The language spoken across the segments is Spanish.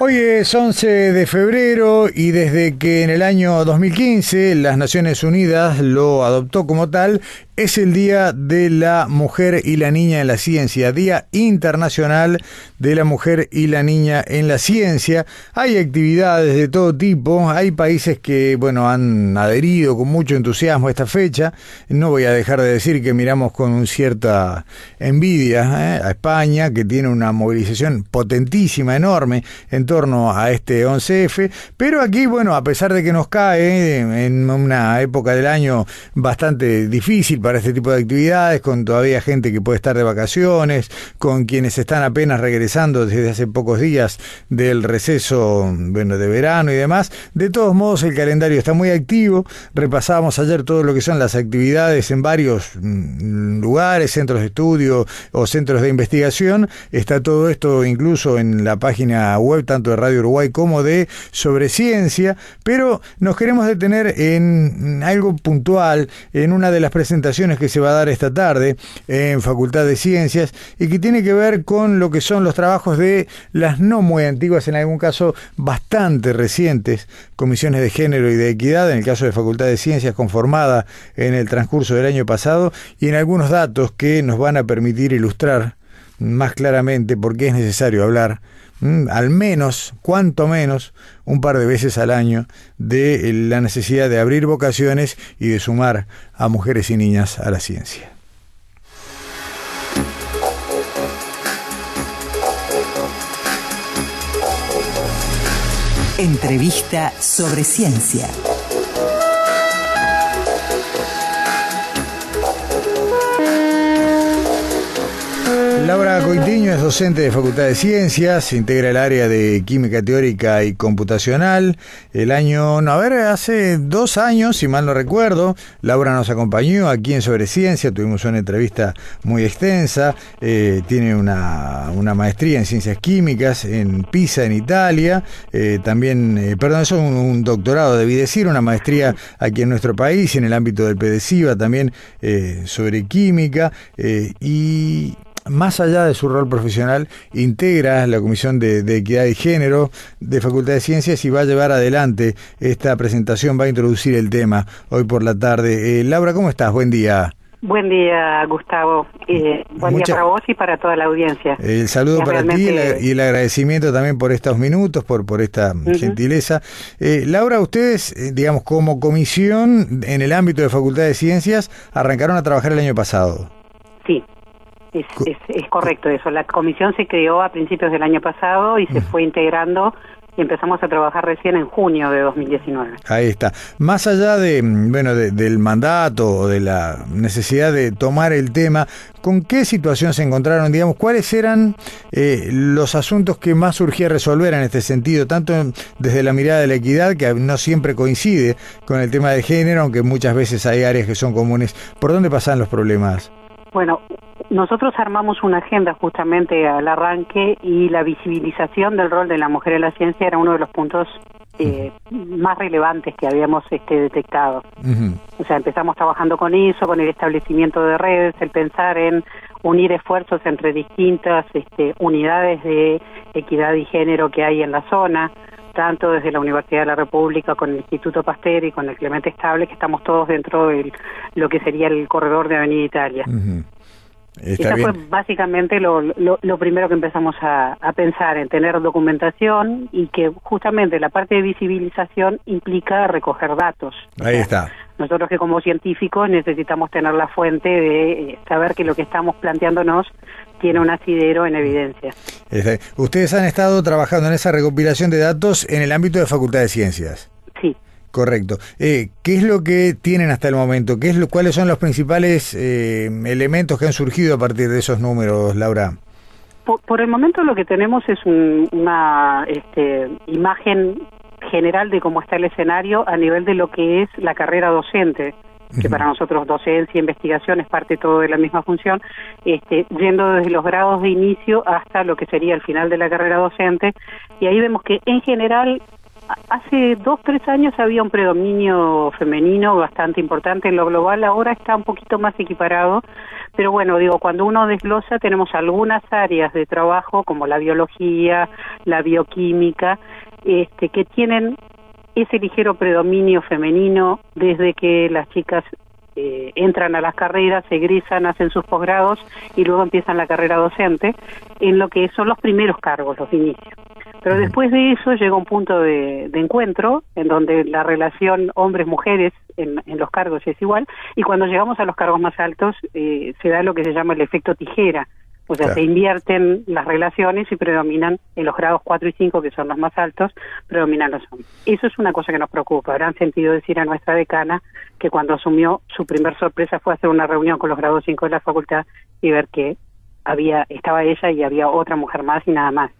Hoy es 11 de febrero y desde que en el año 2015 las Naciones Unidas lo adoptó como tal, es el Día de la Mujer y la Niña en la Ciencia, Día Internacional de la Mujer y la Niña en la Ciencia. Hay actividades de todo tipo, hay países que, bueno, han adherido con mucho entusiasmo a esta fecha. No voy a dejar de decir que miramos con cierta envidia ¿eh? a España, que tiene una movilización potentísima, enorme, en torno a este 11F, pero aquí, bueno, a pesar de que nos cae en una época del año bastante difícil, para este tipo de actividades, con todavía gente que puede estar de vacaciones, con quienes están apenas regresando desde hace pocos días del receso bueno, de verano y demás. De todos modos, el calendario está muy activo. Repasábamos ayer todo lo que son las actividades en varios mm, lugares, centros de estudio o centros de investigación. Está todo esto incluso en la página web tanto de Radio Uruguay como de Sobre Ciencia, pero nos queremos detener en algo puntual, en una de las presentaciones que se va a dar esta tarde en Facultad de Ciencias y que tiene que ver con lo que son los trabajos de las no muy antiguas, en algún caso bastante recientes, comisiones de género y de equidad, en el caso de Facultad de Ciencias conformada en el transcurso del año pasado y en algunos datos que nos van a permitir ilustrar más claramente por qué es necesario hablar al menos, cuanto menos, un par de veces al año de la necesidad de abrir vocaciones y de sumar a mujeres y niñas a la ciencia. Entrevista sobre ciencia. Laura Coitiño es docente de Facultad de Ciencias, integra el área de Química Teórica y Computacional. El año, no, a ver, hace dos años, si mal no recuerdo, Laura nos acompañó aquí en Sobre Ciencia, tuvimos una entrevista muy extensa, eh, tiene una, maestría en Ciencias Químicas en Pisa, en Italia, eh, también, eh, perdón, eso es un, doctorado, debí decir, una maestría aquí en nuestro país, en el ámbito del PDCIVA también sobre química, y más allá de su rol profesional, integra la Comisión de, Equidad y Género de Facultad de Ciencias y va a llevar adelante esta presentación, va a introducir el tema hoy por la tarde. Eh, Laura, ¿cómo estás? Buen día. Buen día, Gustavo. Eh, buen día para vos y para toda la audiencia. El saludo para ti y el agradecimiento también por estos minutos, por, por esta gentileza. Eh, Laura, ustedes, digamos, como comisión en el ámbito de Facultad de Ciencias, arrancaron a trabajar el año pasado. Sí, es, es, correcto eso. La comisión se creó a principios del año pasado y se fue integrando y empezamos a trabajar recién en junio de 2019. Ahí está. Más allá de bueno del mandato o de la necesidad de tomar el tema, ¿con qué situación se encontraron? Digamos, ¿cuáles eran eh, los asuntos que más surgía resolver en este sentido, tanto desde la mirada de la equidad, que no siempre coincide con el tema de género, aunque muchas veces hay áreas que son comunes? ¿Por dónde pasan los problemas? Bueno, nosotros armamos una agenda justamente al arranque y la visibilización del rol de la mujer en la ciencia era uno de los puntos eh, más relevantes que habíamos este, detectado. O sea, empezamos trabajando con eso, con el establecimiento de redes, el pensar en unir esfuerzos entre distintas este, unidades de equidad y género que hay en la zona, tanto desde la Universidad de la República con el Instituto Pasteur y con el Clemente Estable, que estamos todos dentro de lo que sería el corredor de Avenida Italia. Eso fue básicamente lo, lo, primero que empezamos a, pensar, en tener documentación y que justamente la parte de visibilización implica recoger datos. Ahí está. Nosotros que como científicos necesitamos tener la fuente de eh, saber que lo que estamos planteándonos tiene un asidero en evidencia. Ustedes han estado trabajando en esa recopilación de datos en el ámbito de Facultad de Ciencias. Correcto. Eh, ¿Qué es lo que tienen hasta el momento? ¿Qué es lo, ¿Cuáles son los principales eh, elementos que han surgido a partir de esos números, Laura? Por, el momento lo que tenemos es una este, imagen general de cómo está el escenario a nivel de lo que es la carrera docente que para nosotros docencia, investigación es parte todo de la misma función, este, yendo desde los grados de inicio hasta lo que sería el final de la carrera docente, y ahí vemos que en general hace dos, tres años había un predominio femenino bastante importante en lo global, ahora está un poquito más equiparado, pero bueno, digo, cuando uno desglosa tenemos algunas áreas de trabajo como la biología, la bioquímica, este, que tienen ese ligero predominio femenino desde que las chicas eh, entran a las carreras, se egresan, hacen sus posgrados y luego empiezan la carrera docente, en lo que son los primeros cargos, los inicios. Pero después de eso llega un punto de, encuentro en donde la relación hombres-mujeres en, los cargos es igual y cuando llegamos a los cargos más altos eh, se da lo que se llama el efecto tijera. O sea, se invierten las relaciones y predominan en los grados 4 y 5, que son los más altos, predominan los hombres. Eso es una cosa que nos preocupa. Habrán sentido decir a nuestra decana que cuando asumió, su primer sorpresa fue hacer una reunión con los grados 5 de la facultad y ver que había estaba ella y había otra mujer más y nada más.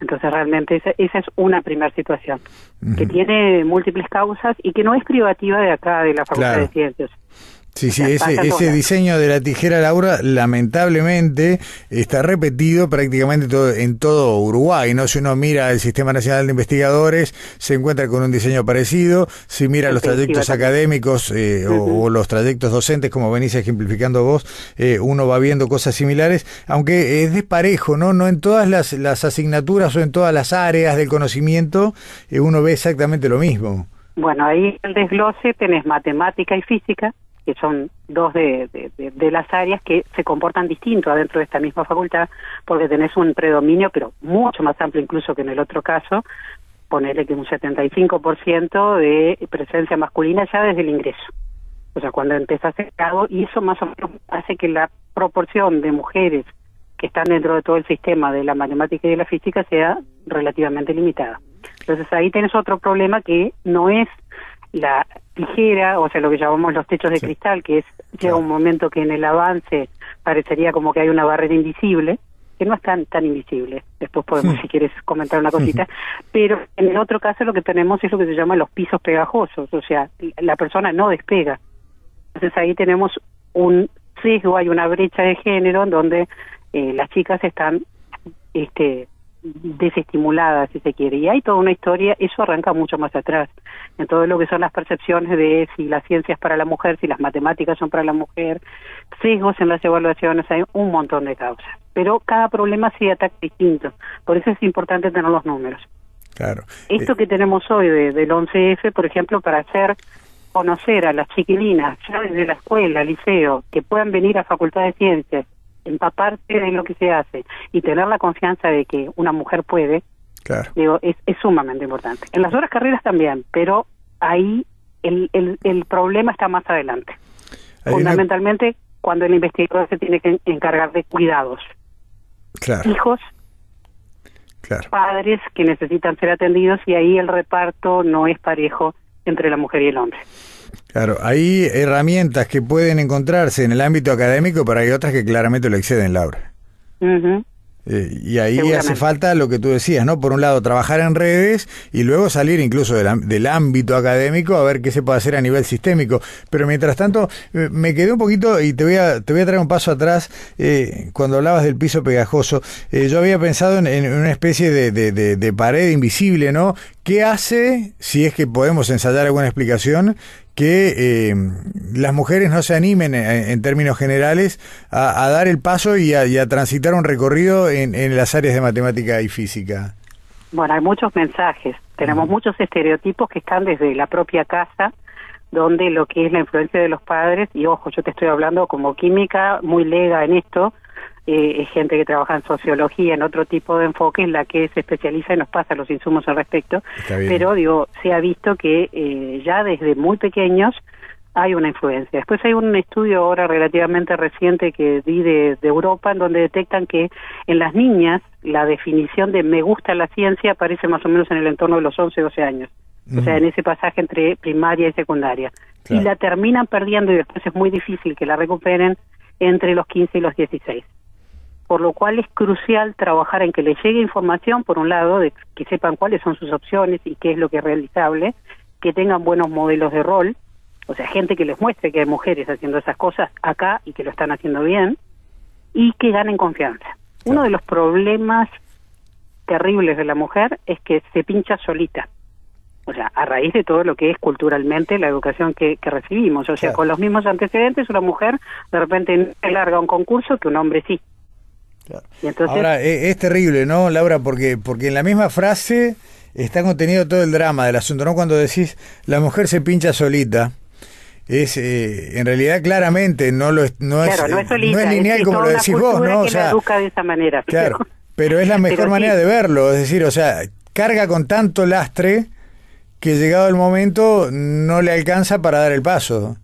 Entonces realmente esa, esa es una primera situación que tiene múltiples causas y que no es privativa de acá de la Facultad de Ciencias. Sí, sí, ese, ese diseño de la tijera Laura lamentablemente está repetido prácticamente todo, en todo Uruguay, ¿no? Si uno mira el Sistema Nacional de Investigadores, se encuentra con un diseño parecido, si mira los trayectos académicos eh, o, los trayectos docentes, como venís ejemplificando vos, eh, uno va viendo cosas similares, aunque es desparejo, ¿no? No en todas las, las asignaturas o en todas las áreas del conocimiento eh, uno ve exactamente lo mismo. Bueno, ahí el desglose tenés matemática y física, que son dos de, las áreas que se comportan distinto adentro de esta misma facultad, porque tenés un predominio, pero mucho más amplio incluso que en el otro caso, ponerle que un 75% de presencia masculina ya desde el ingreso. O sea, cuando empezás el grado, y eso más o menos hace que la proporción de mujeres que están dentro de todo el sistema de la matemática y de la física sea relativamente limitada. Entonces ahí tenés otro problema que no es la tijera, o sea, lo que llamamos los techos de cristal, que es llega un momento que en el avance parecería como que hay una barrera invisible, que no es tan, tan invisible. Después podemos, si quieres, comentar una cosita. Pero en el otro caso lo que tenemos es lo que se llama los pisos pegajosos, o sea, la persona no despega. Entonces ahí tenemos un sesgo, hay una brecha de género en donde eh, las chicas están este desestimulada, si se quiere. Y hay toda una historia, eso arranca mucho más atrás, en todo lo que son las percepciones de si la ciencia es para la mujer, si las matemáticas son para la mujer, sesgos en las evaluaciones, hay un montón de causas. Pero cada problema se ataca distinto, por eso es importante tener los números. Claro. Esto que tenemos hoy de, del 11F, por ejemplo, para hacer conocer a las chiquilinas ya desde la escuela, liceo, que puedan venir a Facultad de Ciencias empaparse de lo que se hace y tener la confianza de que una mujer puede, digo, es, sumamente importante. En las otras carreras también, pero ahí el, el, problema está más adelante. Fundamentalmente cuando el investigador se tiene que encargar de cuidados. Hijos, padres que necesitan ser atendidos y ahí el reparto no es parejo entre la mujer y el hombre. Claro, hay herramientas que pueden encontrarse en el ámbito académico, pero hay otras que claramente lo exceden, Laura. Eh, y ahí hace falta lo que tú decías, ¿no? Por un lado, trabajar en redes y luego salir incluso del, ámbito académico a ver qué se puede hacer a nivel sistémico. Pero mientras tanto, eh, me quedé un poquito y te voy a, te voy a traer un paso atrás eh, cuando hablabas del piso pegajoso. yo había pensado en, una especie de, de pared invisible, ¿no? ¿Qué hace, si es que podemos ensayar alguna explicación, que eh, las mujeres no se animen eh, en, términos generales a, dar el paso y a, transitar un recorrido en, las áreas de matemática y física? Bueno, hay muchos mensajes. Tenemos muchos estereotipos que están desde la propia casa, donde lo que es la influencia de los padres, y ojo, yo te estoy hablando como química muy lega en esto, eh, gente que trabaja en sociología, en otro tipo de enfoque, en la que se especializa y nos pasa los insumos al respecto. Pero digo, se ha visto que eh, ya desde muy pequeños hay una influencia. Después hay un estudio ahora relativamente reciente que vi de, Europa en donde detectan que en las niñas la definición de me gusta la ciencia aparece más o menos en el entorno de los 11, 12 años. o sea, en ese pasaje entre primaria y secundaria. Y la terminan perdiendo y después es muy difícil que la recuperen entre los 15 y los 16. Por lo cual es crucial trabajar en que les llegue información, por un lado, de que sepan cuáles son sus opciones y qué es lo que es realizable, que tengan buenos modelos de rol, o sea, gente que les muestre que hay mujeres haciendo esas cosas acá y que lo están haciendo bien, y que ganen confianza. Uno de los problemas terribles de la mujer es que se pincha solita. O sea, a raíz de todo lo que es culturalmente la educación que, recibimos. O sea, con los mismos antecedentes, una mujer de repente larga un concurso que un hombre sí. Entonces, Ahora, es, es, terrible, ¿no, Laura? Porque, porque en la misma frase está contenido todo el drama del asunto, ¿no? Cuando decís, la mujer se pincha solita es eh, en realidad claramente no lo no es, no es, lineal como lo decís vos no o sea educa de esa manera claro pero, es la mejor manera de verlo es decir o sea carga con tanto lastre que llegado el momento no le alcanza para dar el paso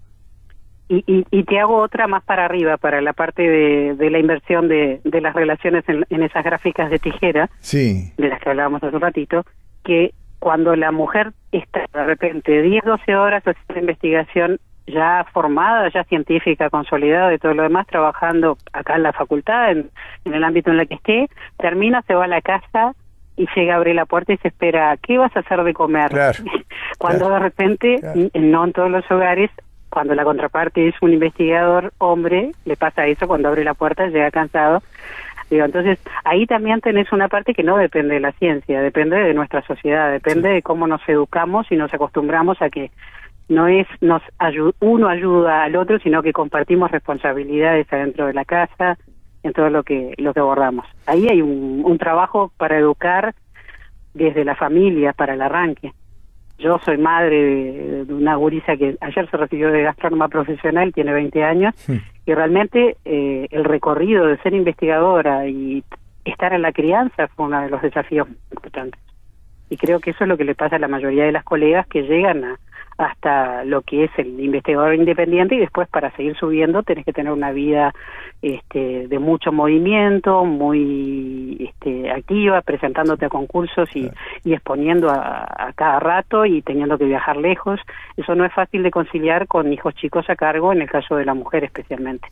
y, y, y te hago otra más para arriba para la parte de, de la inversión de, de las relaciones en, en, esas gráficas de tijera sí. de las que hablábamos hace un ratito que cuando la mujer está de repente 10, 12 horas haciendo investigación ya formada, ya científica, consolidada y todo lo demás, trabajando acá en la facultad, en, el ámbito en el que esté, termina, se va a la casa y llega a abrir la puerta y se espera, ¿qué vas a hacer de comer? cuando de repente, no en todos los hogares, cuando la contraparte es un investigador hombre, le pasa eso cuando abre la puerta, llega cansado. Digo, entonces, ahí también tenés una parte que no depende de la ciencia, depende de nuestra sociedad, depende de cómo nos educamos y nos acostumbramos a que no es nos uno ayuda al otro, sino que compartimos responsabilidades adentro de la casa, en todo lo que lo que abordamos. Ahí hay un, un trabajo para educar desde la familia para el arranque. Yo soy madre de, una gurisa que ayer se recibió de gastrónoma profesional, tiene 20 años, y realmente eh, el recorrido de ser investigadora y estar en la crianza fue uno de los desafíos importantes. Y creo que eso es lo que le pasa a la mayoría de las colegas que llegan a, hasta lo que es el investigador independiente y después para seguir subiendo tenés que tener una vida este, de mucho movimiento, muy este, activa, presentándote a concursos y, y exponiendo a, cada rato y teniendo que viajar lejos. Eso no es fácil de conciliar con hijos chicos a cargo, en el caso de la mujer especialmente.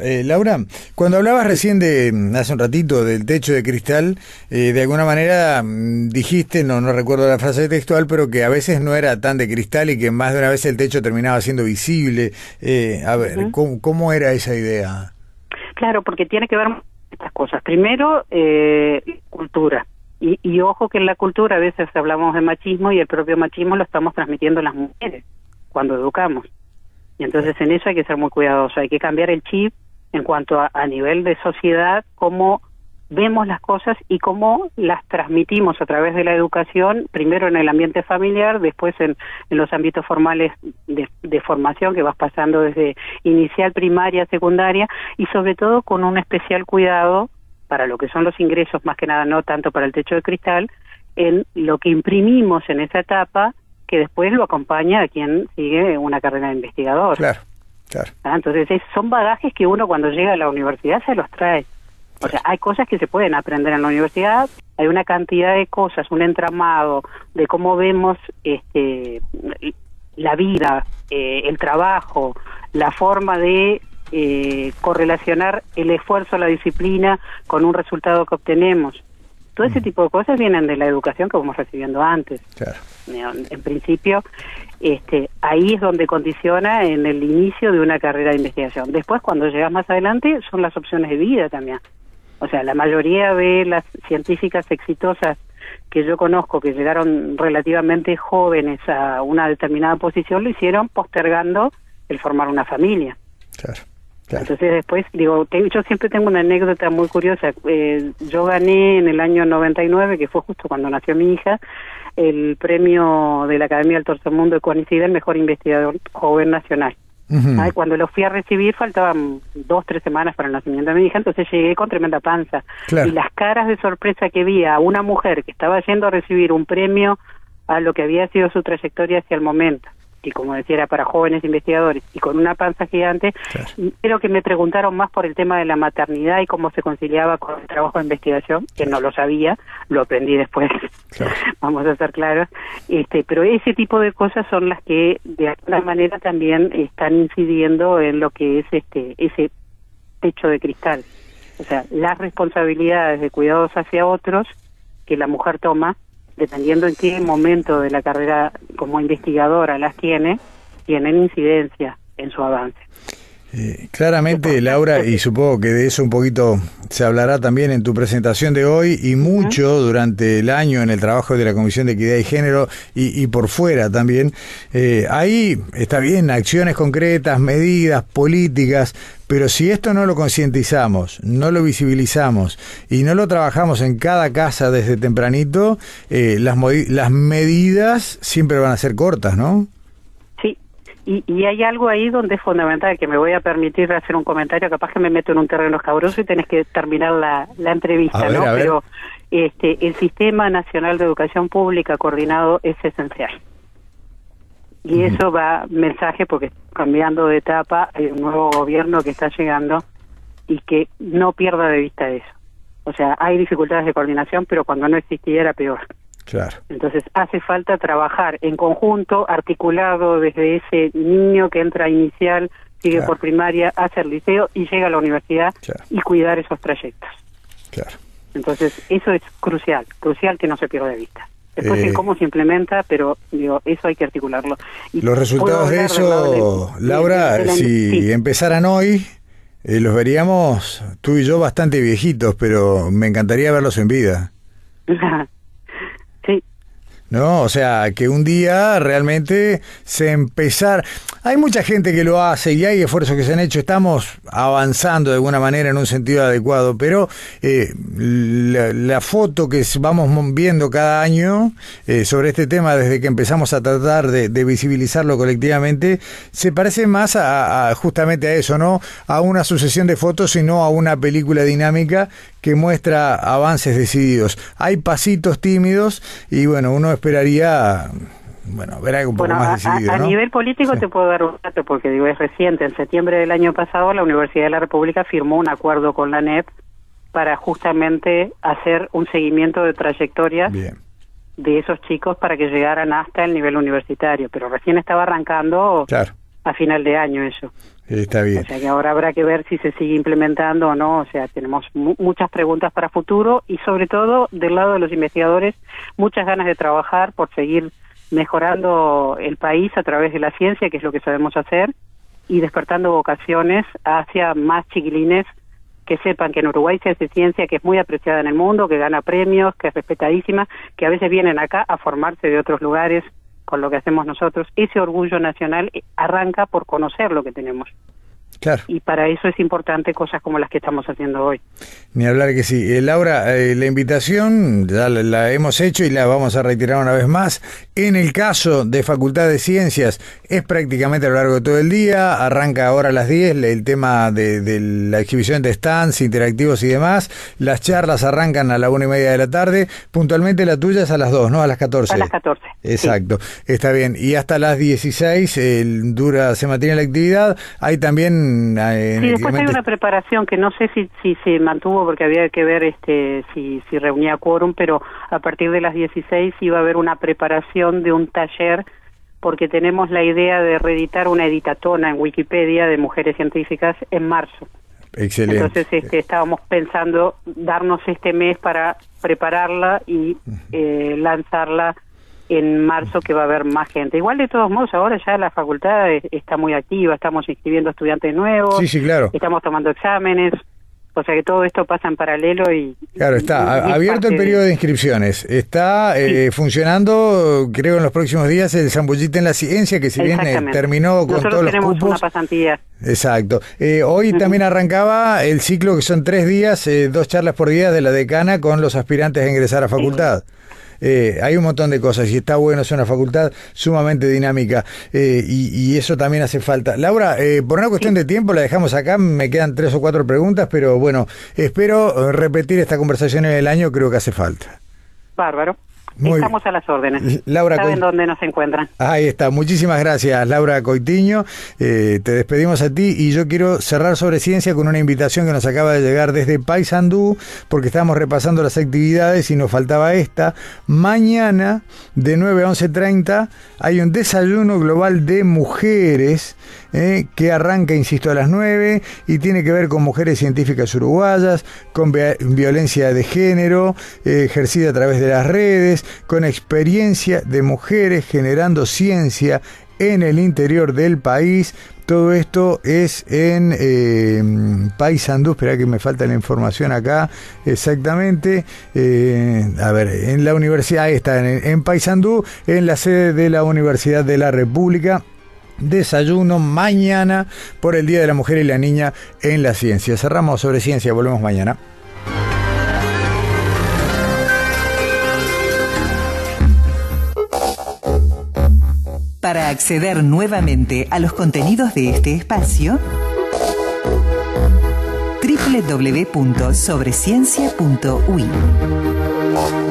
Eh, Laura, cuando hablabas recién de, hace un ratito, del techo de cristal, eh, de alguna manera mm, dijiste, no, no recuerdo la frase textual, pero que a veces no era tan de cristal y que más de una vez el techo terminaba siendo visible. Eh, a ver, ¿cómo, ¿cómo era esa idea? Claro, porque tiene que ver estas cosas. Primero, eh, cultura. Y, y, ojo que en la cultura a veces hablamos de machismo y el propio machismo lo estamos transmitiendo las mujeres cuando educamos. Y entonces en eso hay que ser muy cuidadoso, hay que cambiar el chip en cuanto a, a nivel de sociedad, cómo vemos las cosas y cómo las transmitimos a través de la educación, primero en el ambiente familiar, después en, en los ámbitos formales de, de, formación que vas pasando desde inicial, primaria, secundaria y sobre todo con un especial cuidado para lo que son los ingresos, más que nada no tanto para el techo de cristal, en lo que imprimimos en esa etapa que después lo acompaña a quien sigue una carrera de investigador. Claro, claro. Ah, entonces son bagajes que uno cuando llega a la universidad se los trae. O sea, hay cosas que se pueden aprender en la universidad, hay una cantidad de cosas, un entramado de cómo vemos este, la vida, eh, el trabajo, la forma de eh, correlacionar el esfuerzo, la disciplina con un resultado que obtenemos. Todo ese tipo de cosas vienen de la educación que vamos recibiendo antes. En, principio, este, ahí es donde condiciona en el inicio de una carrera de investigación. Después, cuando llegas más adelante, son las opciones de vida también. O sea, la mayoría de las científicas exitosas que yo conozco que llegaron relativamente jóvenes a una determinada posición lo hicieron postergando el formar una familia. Claro. Entonces después, digo, yo siempre tengo una anécdota muy curiosa. Eh, yo gané en el año 99, que fue justo cuando nació mi hija, el premio de la Academia del Tercer Mundo de Coincide, el mejor investigador joven nacional cuando lo fui a recibir faltaban dos, tres semanas para el nacimiento de mi hija, entonces llegué con tremenda panza. Y las caras de sorpresa que vi a una mujer que estaba yendo a recibir un premio a lo que había sido su trayectoria hacia el momento, que como decía era para jóvenes investigadores y con una panza gigante, pero que me preguntaron más por el tema de la maternidad y cómo se conciliaba con el trabajo de investigación, que no lo sabía, lo aprendí después, vamos a ser claros, este, pero ese tipo de cosas son las que de alguna manera también están incidiendo en lo que es este ese techo de cristal, o sea, las responsabilidades de cuidados hacia otros que la mujer toma dependiendo en qué momento de la carrera como investigadora las tiene, tienen incidencia en su avance. Eh, claramente, Laura, y supongo que de eso un poquito se hablará también en tu presentación de hoy y mucho durante el año en el trabajo de la Comisión de Equidad y Género y, por fuera también. Eh, ahí está bien, acciones concretas, medidas, políticas, pero si esto no lo concientizamos, no lo visibilizamos y no lo trabajamos en cada casa desde tempranito, eh, las, las medidas siempre van a ser cortas, ¿no? Y, hay algo ahí donde es fundamental, que me voy a permitir hacer un comentario, capaz que me meto en un terreno escabroso y tenés que terminar la, entrevista, ¿no? Pero este, el Sistema Nacional de Educación Pública coordinado es esencial. Y eso va mensaje porque cambiando de etapa, hay un nuevo gobierno que está llegando y que no pierda de vista eso. O sea, hay dificultades de coordinación, pero cuando no existía era peor. Claro. Entonces hace falta trabajar en conjunto, articulado desde ese niño que entra inicial, sigue por primaria, hace el liceo y llega a la universidad y cuidar esos trayectos. Claro. Entonces eso es crucial, crucial que no se pierda de vista. Después en eh, cómo se implementa, pero digo, eso hay que articularlo. los resultados de eso, Laura, si empezaran hoy, eh, los veríamos tú y yo bastante viejitos, pero me encantaría verlos en vida. ¿no? O sea, que un día realmente se empezar. Hay mucha gente que lo hace y hay esfuerzos que se han hecho. Estamos avanzando de alguna manera en un sentido adecuado, pero eh, la, foto que vamos viendo cada año eh, sobre este tema desde que empezamos a tratar de, visibilizarlo colectivamente se parece más a, justamente a eso, ¿no? A una sucesión de fotos, sino a una película dinámica que muestra avances decididos. Hay pasitos tímidos y bueno, uno esperaría bueno, ver algo un poco más decidido. A, nivel político te puedo dar un dato porque digo, es reciente. En septiembre del año pasado la Universidad de la República firmó un acuerdo con la NEP para justamente hacer un seguimiento de trayectorias de esos chicos para que llegaran hasta el nivel universitario. Pero recién estaba arrancando a final de año eso. Está bien. O sea que ahora habrá que ver si se sigue implementando o no. O sea, tenemos muchas preguntas para futuro y sobre todo del lado de los investigadores muchas ganas de trabajar por seguir mejorando el país a través de la ciencia, que es lo que sabemos hacer, y despertando vocaciones hacia más chiquilines que sepan que en Uruguay se hace ciencia que es muy apreciada en el mundo, que gana premios, que es respetadísima, que a veces vienen acá a formarse de otros lugares con lo que hacemos nosotros. Ese orgullo nacional arranca por conocer lo que tenemos. Y para eso es importante cosas como las que estamos haciendo hoy. Ni hablar que sí. Eh, Laura, eh, la invitación ya la, hemos hecho y la vamos a reiterar una vez más. En el caso de Facultad de Ciencias, es prácticamente a lo largo de todo el día. Arranca ahora a las 10 el tema de, la exhibición de stands interactivos y demás. Las charlas arrancan a la una y media de la tarde. Puntualmente la tuya es a las 2, ¿no? A las 14. A las 14. Exacto. Está bien. Y hasta las 16 dura, se mantiene la actividad. Hay también sí, después hay una preparación que no sé si, si se mantuvo porque había que ver este si, si reunía quórum, pero a partir de las 16 iba a haber una preparación de un taller porque tenemos la idea de reeditar una editatona en Wikipedia de mujeres científicas en marzo. Excelente. Entonces este, estábamos pensando darnos este mes para prepararla y eh, lanzarla en marzo que va a haber más gente. Igual de todos modos ahora ya la facultad está muy activa, estamos inscribiendo estudiantes nuevos, sí, sí, claro. estamos tomando exámenes, o sea que todo esto pasa en paralelo y... Claro, está abierto el periodo de... inscripciones, está eh, funcionando, creo en los próximos días, el Zambullita en la Ciencia, que si bien eh, terminó con todos los cupos... una pasantía. Exacto. Eh, hoy también arrancaba el ciclo que son tres días, dos charlas por día de la decana con los aspirantes a ingresar a facultad. Eh, hay un montón de cosas y está bueno, es una facultad sumamente dinámica eh, y, eso también hace falta. Laura, eh, por una cuestión de tiempo la dejamos acá, me quedan tres o cuatro preguntas, pero bueno, espero repetir esta conversación en el año, creo que hace falta. Bárbaro. Estamos a las órdenes. Laura Saben dónde nos encuentran. Ahí está. Muchísimas gracias, Laura Coitiño. Eh, te despedimos a ti y yo quiero cerrar sobre ciencia con una invitación que nos acaba de llegar desde Paysandú, porque estábamos repasando las actividades y nos faltaba esta. Mañana, de 9 a 11.30, hay un desayuno global de mujeres eh, que arranca, insisto, a las 9 y tiene que ver con mujeres científicas uruguayas, con violencia de género eh, ejercida a través de las redes, con experiencia de mujeres generando ciencia en el interior del país. Todo esto es en eh, Paysandú, espera que me falta la información acá exactamente. A ver, en la universidad, está, en, en Paysandú, en la sede de la Universidad de la República desayuno mañana por el Día de la Mujer y la Niña en la Ciencia. Cerramos sobre ciencia, volvemos mañana. Para acceder nuevamente a los contenidos de este espacio, www.sobreciencia.ui